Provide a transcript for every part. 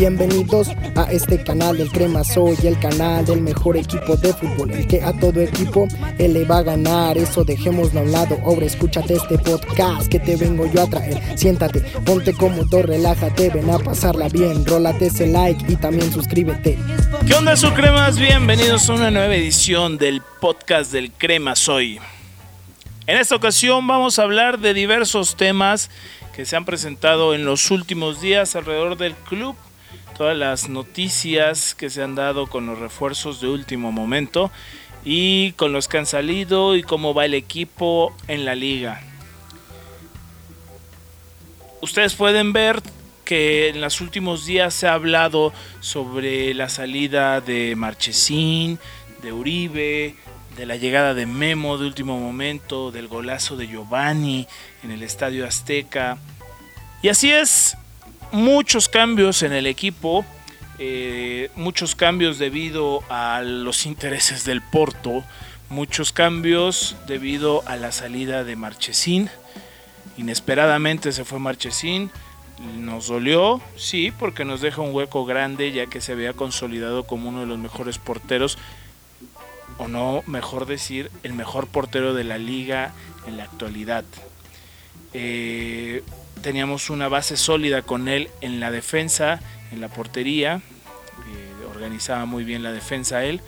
Bienvenidos a este canal del Crema Soy, el canal del mejor equipo de fútbol, el que a todo equipo él le va a ganar. Eso dejémoslo a un lado. Ahora escúchate este podcast que te vengo yo a traer. Siéntate, ponte cómodo, relájate, ven a pasarla bien. Rólate ese like y también suscríbete. ¿Qué onda, su cremas? Bienvenidos a una nueva edición del podcast del Crema Soy. En esta ocasión vamos a hablar de diversos temas que se han presentado en los últimos días alrededor del club, todas las noticias que se han dado con los refuerzos de último momento y con los que han salido y cómo va el equipo en la liga. Ustedes pueden ver que en los últimos días se ha hablado sobre la salida de Marchesín, de Uribe, de la llegada de Memo de último momento, del golazo de Giovanni en el Estadio Azteca. Y así es, muchos cambios en el equipo, eh, muchos cambios debido a los intereses del Porto, muchos cambios debido a la salida de Marchesín. Inesperadamente se fue Marchesín, nos dolió, sí, porque nos deja un hueco grande ya que se había consolidado como uno de los mejores porteros o no, mejor decir, el mejor portero de la liga en la actualidad. Eh, teníamos una base sólida con él en la defensa, en la portería, eh, organizaba muy bien la defensa él.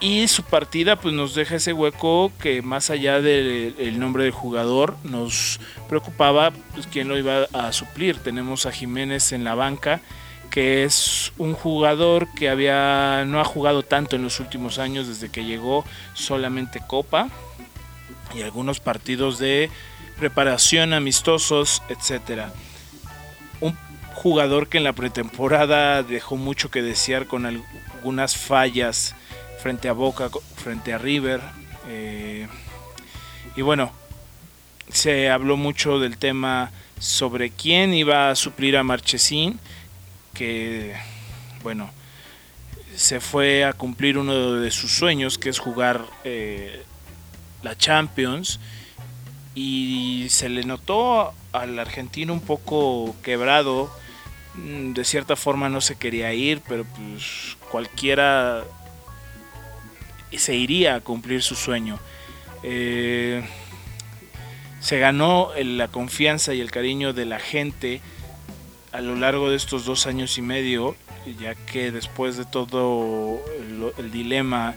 Y su partida pues nos deja ese hueco que más allá del nombre del jugador nos preocupaba pues, quién lo iba a suplir. Tenemos a Jiménez en la banca que es un jugador que había no ha jugado tanto en los últimos años desde que llegó solamente Copa y algunos partidos de preparación amistosos, etcétera. Un jugador que en la pretemporada dejó mucho que desear con algunas fallas frente a Boca, frente a River. Eh, y bueno, se habló mucho del tema sobre quién iba a suplir a Marchesín que, bueno, se fue a cumplir uno de sus sueños, que es jugar eh, la Champions, y se le notó al argentino un poco quebrado, mm, de cierta forma no se quería ir, pero pues cualquiera se iría a cumplir su sueño. Eh, se ganó la confianza y el cariño de la gente a lo largo de estos dos años y medio, ya que después de todo el, dilema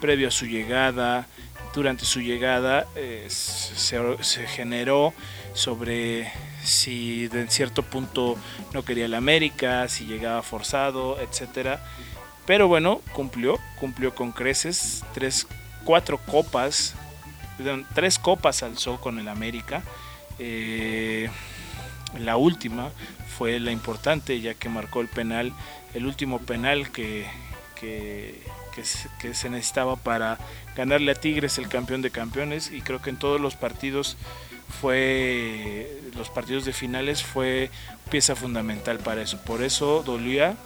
previo a su llegada, durante su llegada, eh, se, generó sobre si de cierto punto no quería el América, si llegaba forzado, etcétera. Pero bueno, cumplió, cumplió con creces, tres, cuatro copas, tres copas alzó con el América. Eh, la última fue la importante ya que marcó el penal, el último penal que, que, se necesitaba para ganarle a Tigres el campeón de campeones. Y creo que en todos los partidos fue los partidos de finales fue pieza fundamental para eso. Por eso dolía.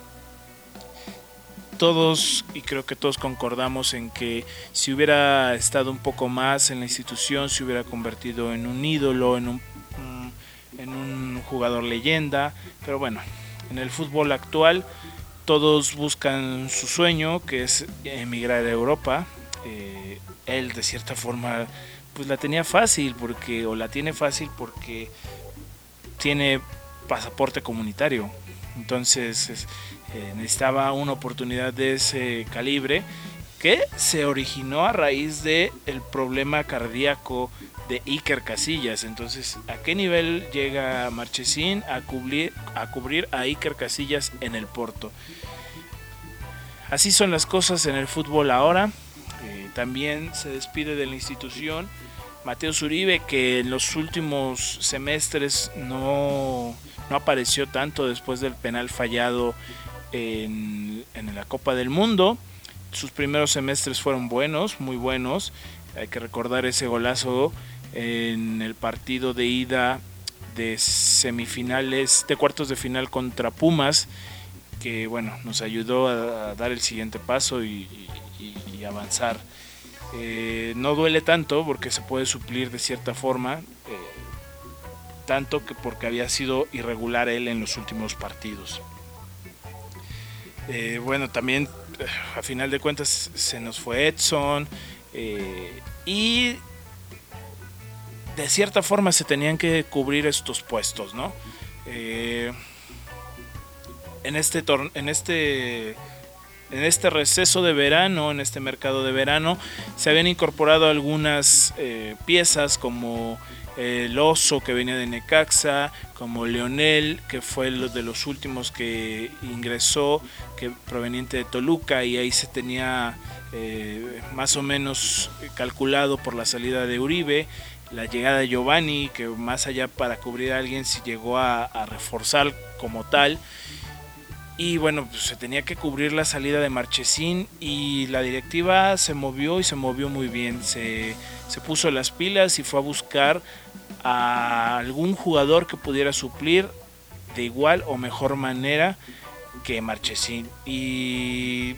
Todos y creo que todos concordamos en que si hubiera estado un poco más en la institución se hubiera convertido en un ídolo en un en un jugador leyenda, pero bueno, en el fútbol actual todos buscan su sueño, que es emigrar a Europa. Eh, él de cierta forma pues la tenía fácil porque o la tiene fácil porque tiene pasaporte comunitario. Entonces eh, necesitaba una oportunidad de ese calibre que se originó a raíz de el problema cardíaco de Iker Casillas. Entonces, ¿a qué nivel llega Marchesín a cubrir, a cubrir a Iker Casillas en el Porto? Así son las cosas en el fútbol ahora. Eh, también se despide de la institución Mateo Zuribe, que en los últimos semestres no, no apareció tanto después del penal fallado en, en la Copa del Mundo. Sus primeros semestres fueron buenos, muy buenos. Hay que recordar ese golazo en el partido de ida de semifinales, de cuartos de final contra Pumas, que bueno, nos ayudó a, dar el siguiente paso y, avanzar. Eh, no duele tanto porque se puede suplir de cierta forma, eh, tanto que porque había sido irregular él en los últimos partidos. Eh, bueno, también a final de cuentas se nos fue Edson y de cierta forma se tenían que cubrir estos puestos, ¿no? en este en este en este receso de verano, en este mercado de verano, se habían incorporado algunas eh, piezas como el oso que venía de Necaxa, como Leonel, que fue uno de los últimos que ingresó, que proveniente de Toluca, y ahí se tenía eh, más o menos calculado por la salida de Uribe, la llegada de Giovanni, que más allá para cubrir a alguien, si llegó a reforzar como tal. Y bueno, pues se tenía que cubrir la salida de Marchesín y la directiva se movió y se movió muy bien. Se, puso las pilas y fue a buscar a algún jugador que pudiera suplir de igual o mejor manera que Marchesín. Y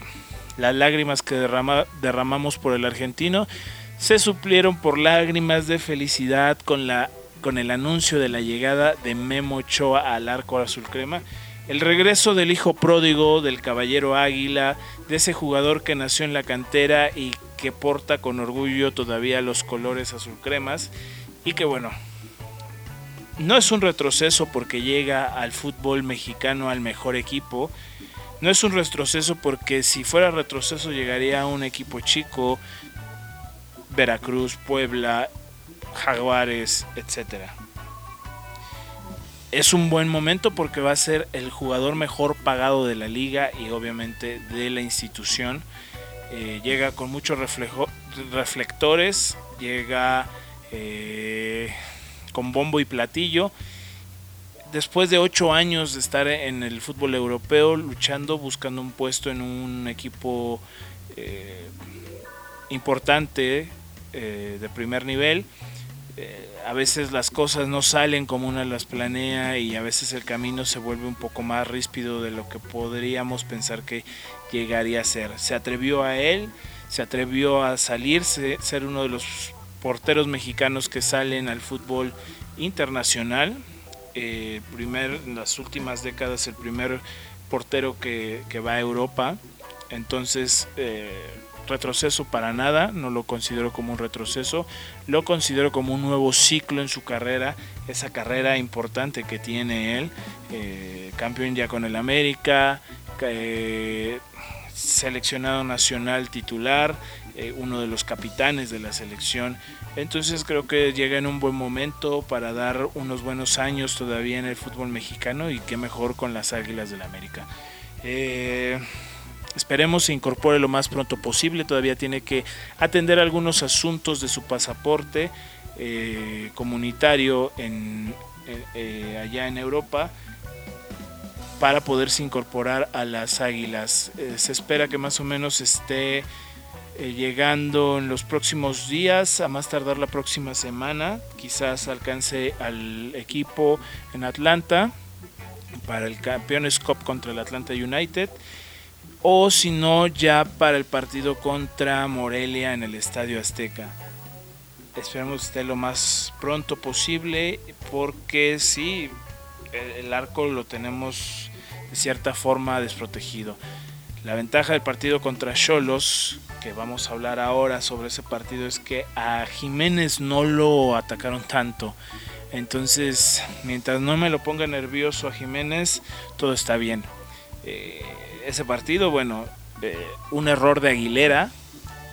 las lágrimas que derramamos por el argentino se suplieron por lágrimas de felicidad con, la, con el anuncio de la llegada de Memo Ochoa al arco azul crema. El regreso del hijo pródigo del caballero Águila, de ese jugador que nació en la cantera y que porta con orgullo todavía los colores azul cremas y que bueno, no es un retroceso porque llega al fútbol mexicano al mejor equipo, no es un retroceso porque si fuera retroceso llegaría a un equipo chico, Veracruz, Puebla, Jaguares, etcétera es un buen momento porque va a ser el jugador mejor pagado de la liga y obviamente de la institución. Eh, llega con muchos reflectores, llega eh, con bombo y platillo. Después de ocho años de estar en el fútbol europeo, luchando, buscando un puesto en un equipo eh, importante de primer nivel, eh, a veces las cosas no salen como uno las planea y a veces el camino se vuelve un poco más ríspido de lo que podríamos pensar que llegaría a ser. Se atrevió a él, se atrevió a salirse, ser uno de los porteros mexicanos que salen al fútbol internacional. Eh, primer, en las últimas décadas el primer portero que, va a Europa. Entonces, eh, retroceso para nada, no lo considero como un retroceso, lo considero como un nuevo ciclo en su carrera, esa carrera importante que tiene él, eh, campeón ya con el América, eh, seleccionado nacional titular, eh, uno de los capitanes de la selección, entonces creo que llega en un buen momento para dar unos buenos años todavía en el fútbol mexicano y qué mejor con las Águilas del la América. Esperemos se incorpore lo más pronto posible. Todavía tiene que atender algunos asuntos de su pasaporte eh, comunitario en, eh, allá en Europa para poderse incorporar a las águilas. Eh, se espera que más o menos esté llegando en los próximos días, a más tardar la próxima semana. Quizás alcance al equipo en Atlanta para el Campeones Cup contra el Atlanta United o si no ya para el partido contra Morelia en el Estadio Azteca. Esperemos que esté lo más pronto posible porque sí, el arco lo tenemos de cierta forma desprotegido. La ventaja del partido contra Cholos, que vamos a hablar ahora sobre ese partido, es que a Jiménez no lo atacaron tanto. Entonces, mientras no me lo ponga nervioso a Jiménez, todo está bien. Eh, ese partido, bueno, eh, un error de Aguilera.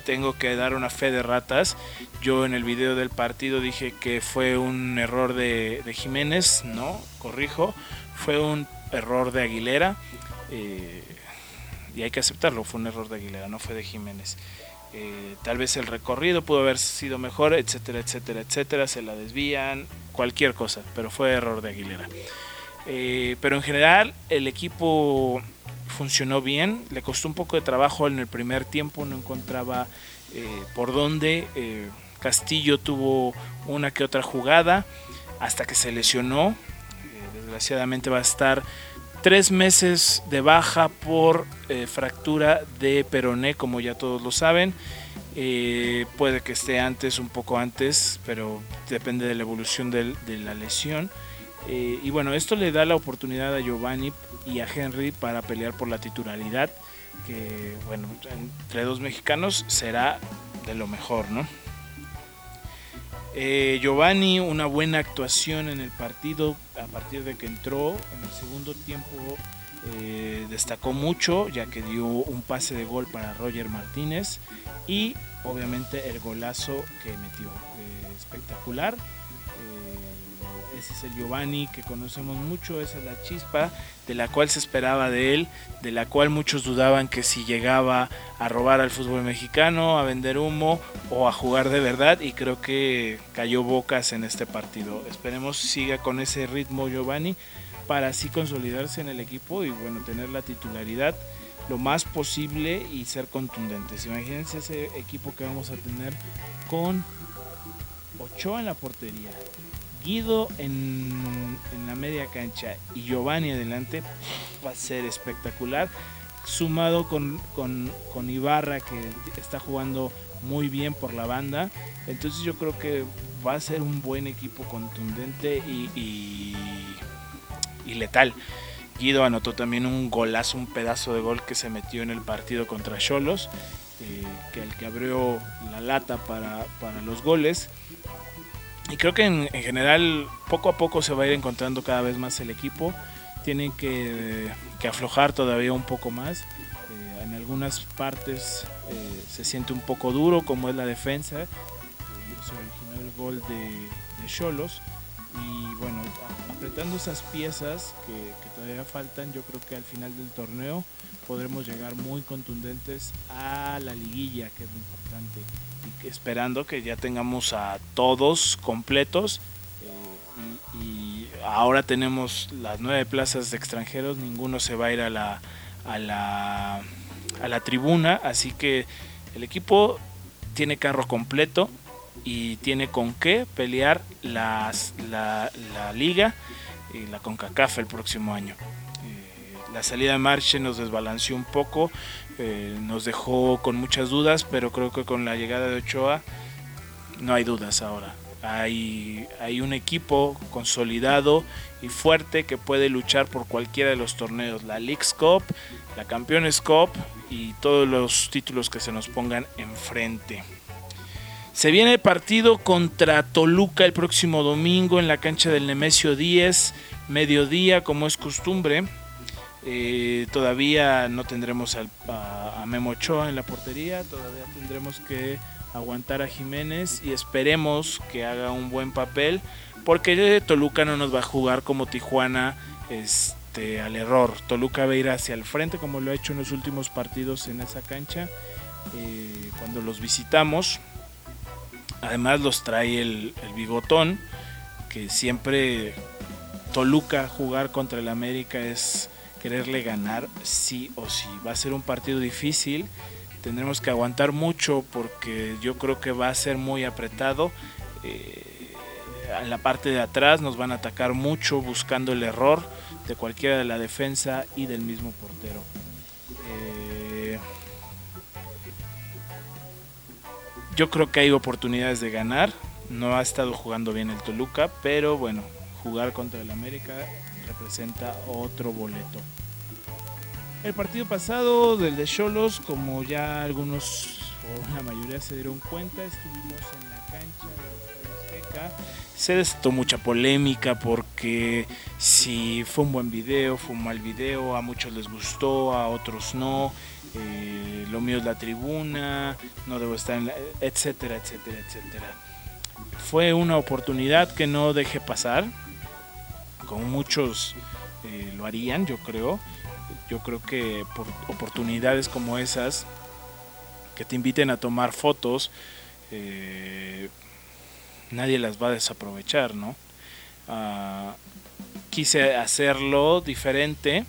Tengo que dar una fe de ratas. Yo en el video del partido dije que fue un error de, Jiménez. No, corrijo. Fue un error de Aguilera. Eh, y hay que aceptarlo. Fue un error de Aguilera, no fue de Jiménez. Eh, tal vez el recorrido pudo haber sido mejor, etcétera, etcétera, etcétera. Se la desvían, cualquier cosa. Pero fue error de Aguilera. pero en general el equipo funcionó bien. Le costó un poco de trabajo en el primer tiempo, no encontraba eh, por dónde. Eh, Castillo tuvo una que otra jugada hasta que se lesionó. Eh, desgraciadamente va a estar tres meses de baja por fractura de peroné, como ya todos lo saben. puede que esté antes, un poco antes, pero depende de la evolución de la lesión. y bueno, esto le da la oportunidad a Giovanni y a Henry para pelear por la titularidad, que bueno, entre dos mexicanos será de lo mejor, ¿no? Eh, Giovanni, una buena actuación en el partido a partir de que entró en el segundo tiempo. Eh, destacó mucho ya que dio un pase de gol para Roger Martínez y obviamente el golazo que metió eh, espectacular ese es el Giovanni que conocemos mucho, esa es la chispa de la cual se esperaba de él, de la cual muchos dudaban que si llegaba a robar al fútbol mexicano, a vender humo o a jugar de verdad y creo que cayó bocas en este partido. Esperemos siga con ese ritmo Giovanni para así consolidarse en el equipo y bueno, tener la titularidad lo más posible y ser contundentes. Imagínense ese equipo que vamos a tener con Ochoa en la portería, Guido en, la media cancha y Giovanni adelante va a ser espectacular. Sumado con, con, Ibarra que está jugando muy bien por la banda. Entonces yo creo que va a ser un buen equipo contundente y, y, letal. Guido anotó también un golazo, un pedazo de gol que se metió en el partido contra Cholos, eh, que el que abrió la lata para, para los goles. Y creo que en, general poco a poco se va a ir encontrando cada vez más el equipo. Tienen que, aflojar todavía un poco más. Eh, en algunas partes eh, se siente un poco duro, como es la defensa. Eh, se originó el gol de Cholos. Y bueno, apretando esas piezas que, todavía faltan, yo creo que al final del torneo podremos llegar muy contundentes a la liguilla, que es lo importante esperando que ya tengamos a todos completos. Eh, y, ahora tenemos las nueve plazas de extranjeros, ninguno se va a ir a la, a la, a la tribuna, así que el equipo tiene carro completo y tiene con qué pelear las, la, la liga y la CONCACAF el próximo año. Eh, la salida de Marche nos desbalanceó un poco, eh, nos dejó con muchas dudas, pero creo que con la llegada de Ochoa no hay dudas ahora. Hay, hay un equipo consolidado y fuerte que puede luchar por cualquiera de los torneos, la League's Cup, la Campeones Cup y todos los títulos que se nos pongan enfrente. Se viene el partido contra Toluca el próximo domingo en la cancha del Nemesio 10, mediodía como es costumbre. Eh, todavía no tendremos a, Memo Ochoa en la portería, todavía tendremos que aguantar a Jiménez y esperemos que haga un buen papel, porque Toluca no nos va a jugar como Tijuana este, al error. Toluca va a ir hacia el frente como lo ha hecho en los últimos partidos en esa cancha eh, cuando los visitamos. Además los trae el, el bigotón, que siempre Toluca jugar contra el América es quererle ganar sí o sí. Va a ser un partido difícil, tendremos que aguantar mucho porque yo creo que va a ser muy apretado. Eh, en la parte de atrás nos van a atacar mucho buscando el error de cualquiera de la defensa y del mismo portero. Yo creo que hay oportunidades de ganar. No ha estado jugando bien el Toluca, pero bueno, jugar contra el América representa otro boleto. El partido pasado del de Cholos, como ya algunos o la mayoría se dieron cuenta, estuvimos en la cancha de Azteca. Se desató mucha polémica porque si fue un buen video, fue un mal video, a muchos les gustó, a otros no. Eh, lo mío es la tribuna, no debo estar en la, etcétera, etcétera, etcétera. Fue una oportunidad que no dejé pasar como muchos eh, lo harían, yo creo. Yo creo que por oportunidades como esas, que te inviten a tomar fotos, eh, nadie las va a desaprovechar, ¿no? Ah, quise hacerlo diferente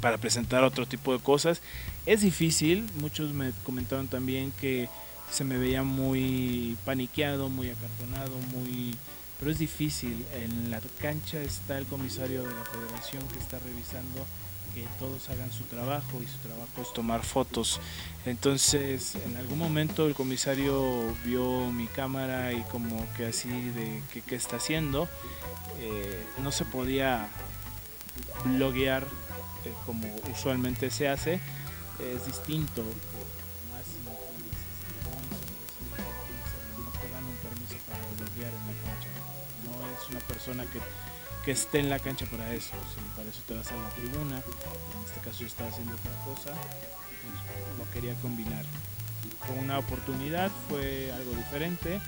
para presentar otro tipo de cosas. Es difícil, muchos me comentaron también que se me veía muy paniqueado, muy acartonado, muy pero es difícil. En la cancha está el comisario de la federación que está revisando que todos hagan su trabajo y su trabajo es tomar fotos. Entonces, en algún momento el comisario vio mi cámara y como que así de qué está haciendo. Eh, no se podía bloguear eh, como usualmente se hace es distinto. Un permiso para bloguear en la. No es una persona que, que esté en la cancha para eso. Si para eso te vas a la tribuna, en este caso yo estaba haciendo otra cosa, pues lo quería combinar. Fue una oportunidad, fue algo diferente.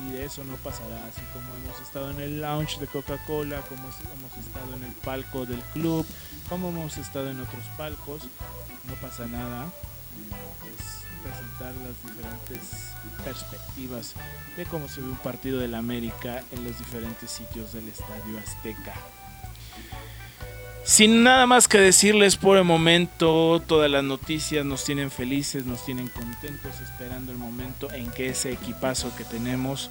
Y de eso no pasará, así como hemos estado en el lounge de Coca-Cola, como hemos estado en el palco del club, como hemos estado en otros palcos, no pasa nada, es presentar las diferentes perspectivas de cómo se ve un partido del América en los diferentes sitios del Estadio Azteca. Sin nada más que decirles por el momento, todas las noticias nos tienen felices, nos tienen contentos, esperando el momento en que ese equipazo que tenemos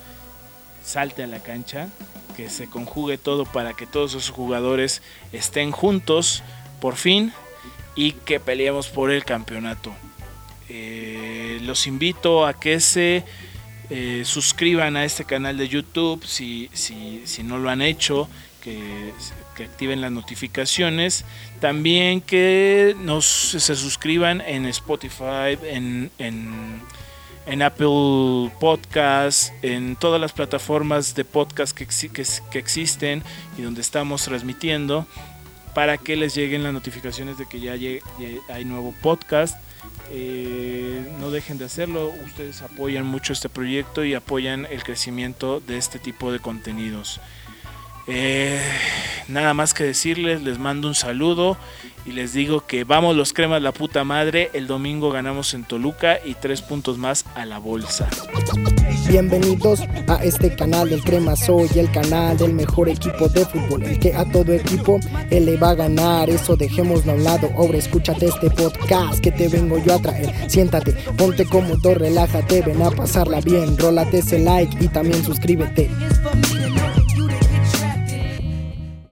salte a la cancha, que se conjugue todo para que todos esos jugadores estén juntos por fin y que peleemos por el campeonato. Eh, los invito a que se eh, suscriban a este canal de YouTube si, si, si no lo han hecho, que que activen las notificaciones. También que nos se suscriban en Spotify, en, en, Apple Podcast, en todas las plataformas de podcast que, que, existen y donde estamos transmitiendo para que les lleguen las notificaciones de que ya, hay nuevo podcast. Eh, no dejen de hacerlo, ustedes apoyan mucho este proyecto y apoyan el crecimiento de este tipo de contenidos. Eh, nada más que decirles, les mando un saludo y les digo que vamos los cremas la puta madre. El domingo ganamos en Toluca y tres puntos más a la bolsa. Bienvenidos a este canal del Crema Soy, el canal del mejor equipo de fútbol, el que a todo equipo él le va a ganar. Eso dejémoslo a un lado. Ahora escúchate este podcast que te vengo yo a traer. Siéntate, ponte cómodo, relájate, ven a pasarla bien. Rólate ese like y también suscríbete.